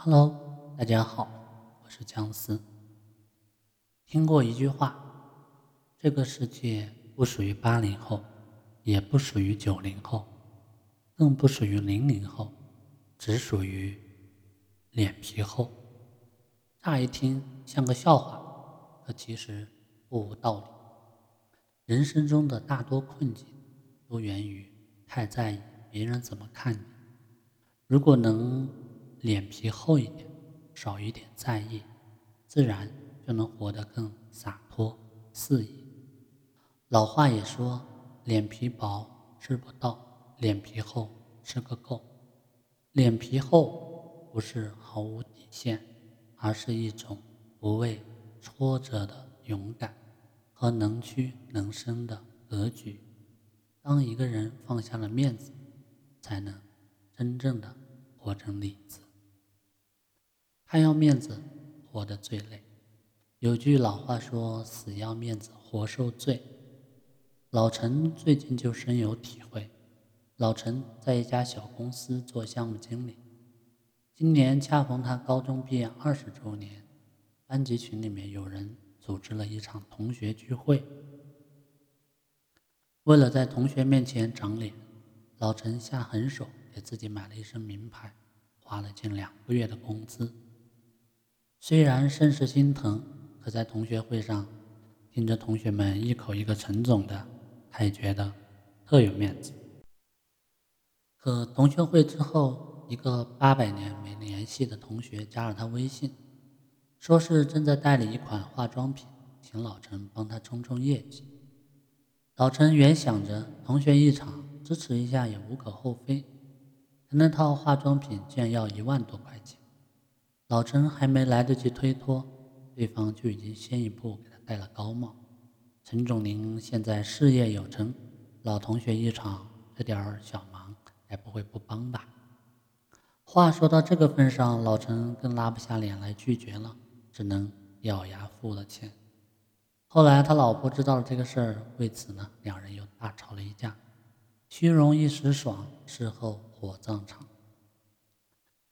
Hello，大家好，我是姜思。听过一句话，这个世界不属于八零后，也不属于九零后，更不属于零零后，只属于脸皮厚。乍一听像个笑话，可其实不无道理。人生中的大多困境，都源于太在意别人怎么看你。如果能脸皮厚一点，少一点在意，自然就能活得更洒脱肆意。老话也说：“脸皮薄吃不到，脸皮厚吃个够。”脸皮厚不是毫无底线，而是一种不畏挫折的勇敢和能屈能伸的格局。当一个人放下了面子，才能真正的活成里子。太要面子，活得最累。有句老话说：“死要面子，活受罪。”老陈最近就深有体会。老陈在一家小公司做项目经理，今年恰逢他高中毕业二十周年，班级群里面有人组织了一场同学聚会。为了在同学面前长脸，老陈下狠手给自己买了一身名牌，花了近两个月的工资。虽然甚是心疼，可在同学会上听着同学们一口一个陈总的，他也觉得特有面子。可同学会之后，一个八百年没联系的同学加了他微信，说是正在代理一款化妆品，请老陈帮他冲冲业绩。老陈原想着同学一场，支持一下也无可厚非，可那套化妆品竟然要一万多块钱。老陈还没来得及推脱，对方就已经先一步给他戴了高帽。陈总，您现在事业有成，老同学一场，这点小忙，该不会不帮吧？话说到这个份上，老陈更拉不下脸来拒绝了，只能咬牙付了钱。后来他老婆知道了这个事儿，为此呢，两人又大吵了一架。虚荣一时爽，事后火葬场。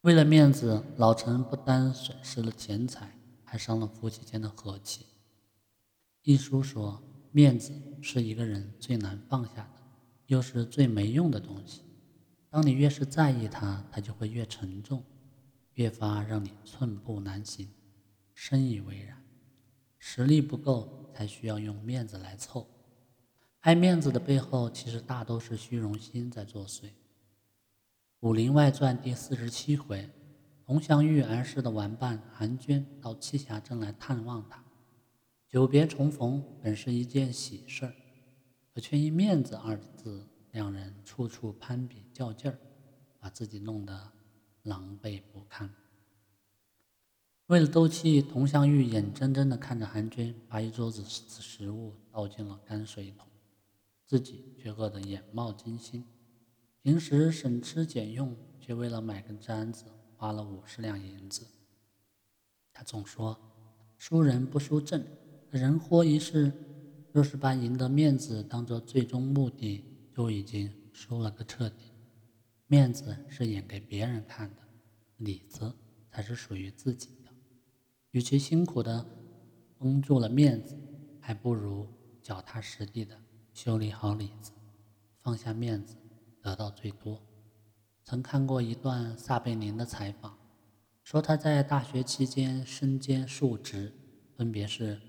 为了面子，老陈不单损失了钱财，还伤了夫妻间的和气。一书说，面子是一个人最难放下的，又是最没用的东西。当你越是在意它，它就会越沉重，越发让你寸步难行，深以为然。实力不够，才需要用面子来凑。爱面子的背后，其实大都是虚荣心在作祟。《武林外传》第四十七回，佟湘玉儿时的玩伴韩娟到栖霞镇来探望他，久别重逢本是一件喜事儿，可却因面子二字，两人处处攀比较劲儿，把自己弄得狼狈不堪。为了斗气，佟湘玉眼睁睁地看着韩娟把一桌子食物倒进了泔水桶，自己却饿得眼冒金星。平时省吃俭用，却为了买根簪子花了五十两银子。他总说：“输人不输阵，人活一世，若是把赢得面子当做最终目的，就已经输了个彻底。面子是演给别人看的，里子才是属于自己的。与其辛苦的绷住了面子，还不如脚踏实地的修理好里子，放下面子。”得到最多。曾看过一段撒贝宁的采访，说他在大学期间身兼数职，分别是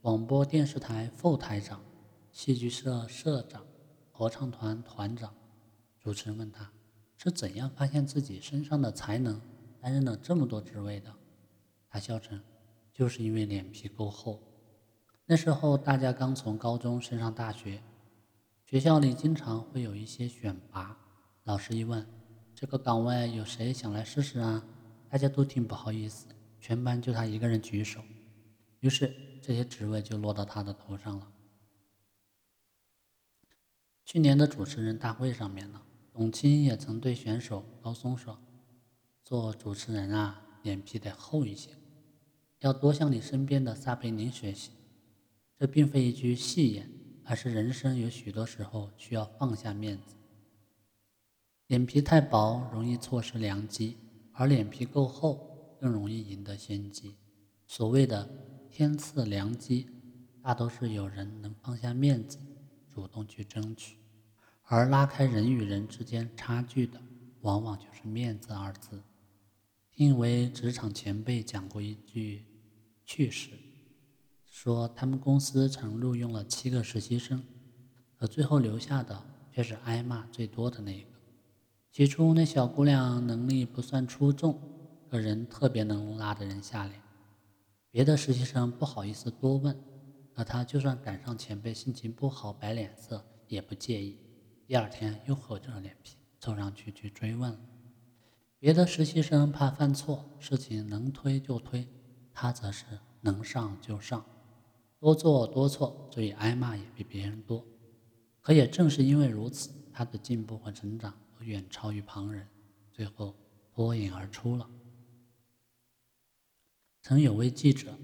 广播电视台副台长、戏剧社社长、合唱团团长。主持人问他是怎样发现自己身上的才能，担任了这么多职位的？他笑称，就是因为脸皮够厚。那时候大家刚从高中升上大学。学校里经常会有一些选拔，老师一问这个岗位有谁想来试试啊？大家都挺不好意思，全班就他一个人举手，于是这些职位就落到他的头上了。去年的主持人大会上面呢，董卿也曾对选手高松说：“做主持人啊，脸皮得厚一些，要多向你身边的撒贝宁学习。”这并非一句戏言。而是人生有许多时候需要放下面子，脸皮太薄容易错失良机，而脸皮够厚更容易赢得先机。所谓的天赐良机，大都是有人能放下面子，主动去争取，而拉开人与人之间差距的，往往就是面子二字。听一位职场前辈讲过一句趣事，说他们公司曾录用了七个实习生，可最后留下的却是挨骂最多的那一个。起初那小姑娘能力不算出众，可人特别能拉着人下脸。别的实习生不好意思多问，可她就算赶上前辈心情不好摆脸色也不介意。第二天又厚着脸皮凑上去去追问。别的实习生怕犯错，事情能推就推，他则是能上就上，多做多错，所以挨骂也比别人多。可也正是因为如此，他的进步和成长都远超于旁人，最后脱颖而出了。曾有位记者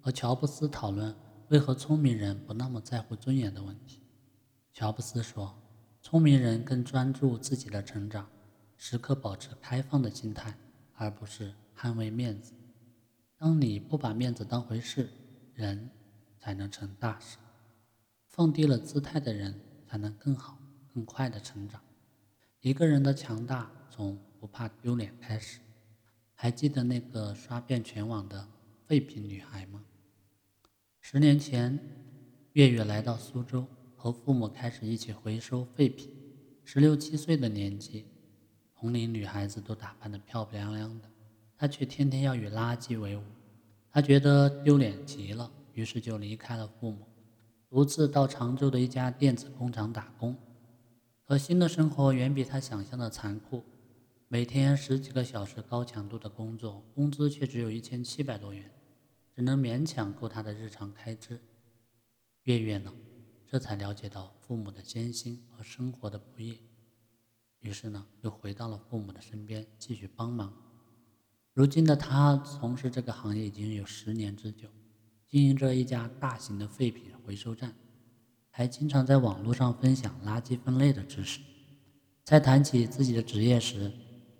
和乔布斯讨论为何聪明人不那么在乎尊严的问题，乔布斯说：“聪明人更专注自己的成长。”时刻保持开放的心态，而不是捍卫面子。当你不把面子当回事，人才能成大事。放低了姿态的人，才能更好、更快的成长。一个人的强大，从不怕丢脸开始。还记得那个刷遍全网的废品女孩吗？十年前，月月来到苏州，和父母开始一起回收废品。十六七岁的年纪。同龄女孩子都打扮得漂漂亮亮的，她却天天要与垃圾为伍。她觉得丢脸极了，于是就离开了父母，独自到常州的一家电子工厂打工。可新的生活远比他想象的残酷，每天十几个小时高强度的工作，工资却只有一千七百多元，只能勉强够他的日常开支。月月呢，这才了解到父母的艰辛和生活的不易。于是呢，又回到了父母的身边，继续帮忙。如今的他从事这个行业已经有十年之久，经营着一家大型的废品回收站，还经常在网络上分享垃圾分类的知识。在谈起自己的职业时，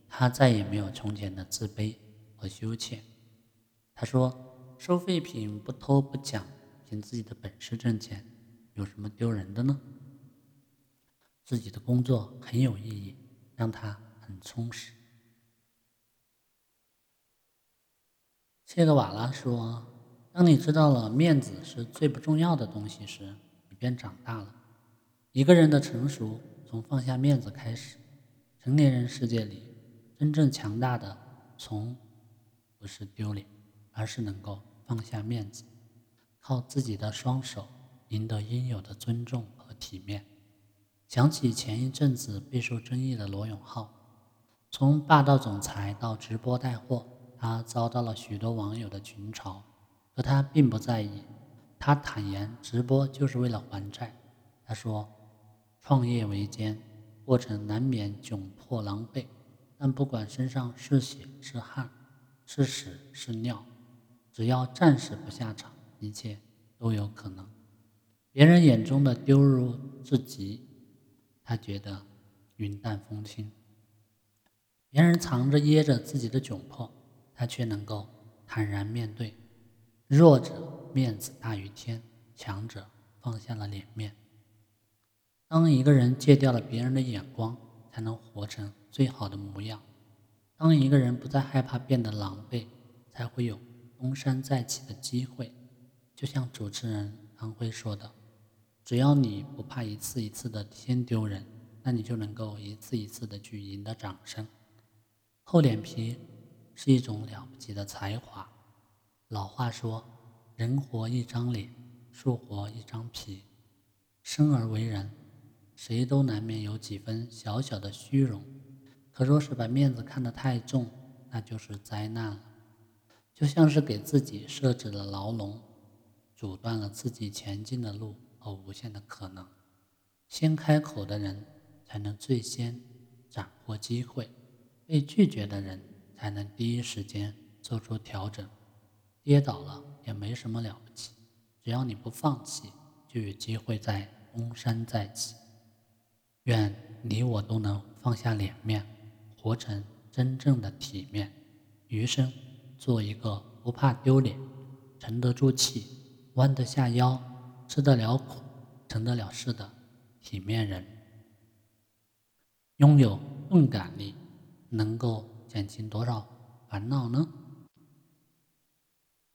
他再也没有从前的自卑和羞怯。他说：“收废品不偷不抢，凭自己的本事挣钱，有什么丢人的呢？”自己的工作很有意义，让他很充实。切格瓦拉说：“当你知道了面子是最不重要的东西时，你便长大了。一个人的成熟从放下面子开始。成年人世界里，真正强大的从不是丢脸，而是能够放下面子，靠自己的双手赢得应有的尊重和体面。”想起前一阵子备受争议的罗永浩，从霸道总裁到直播带货，他遭到了许多网友的群嘲，可他并不在意。他坦言，直播就是为了还债。他说：“创业维艰，过程难免窘迫狼狈，但不管身上是血是汗，是屎是尿，只要暂时不下场，一切都有可能。别人眼中的丢入至极。”他觉得云淡风轻，别人藏着掖着自己的窘迫，他却能够坦然面对。弱者面子大于天，强者放下了脸面。当一个人戒掉了别人的眼光，才能活成最好的模样。当一个人不再害怕变得狼狈，才会有东山再起的机会。就像主持人安徽说的。只要你不怕一次一次的先丢人，那你就能够一次一次的去赢得掌声。厚脸皮是一种了不起的才华。老话说：“人活一张脸，树活一张皮。”生而为人，谁都难免有几分小小的虚荣。可若是把面子看得太重，那就是灾难了。就像是给自己设置了牢笼，阻断了自己前进的路。和无限的可能，先开口的人才能最先斩获机会，被拒绝的人才能第一时间做出调整。跌倒了也没什么了不起只要你不放弃就有机会在东山再起。愿你我都能放下脸面活成真正的体面。余生做一个不怕丢脸沉得住气弯得下腰吃得了苦成得了事的体面人。拥有钝感力能够减轻多少烦恼呢？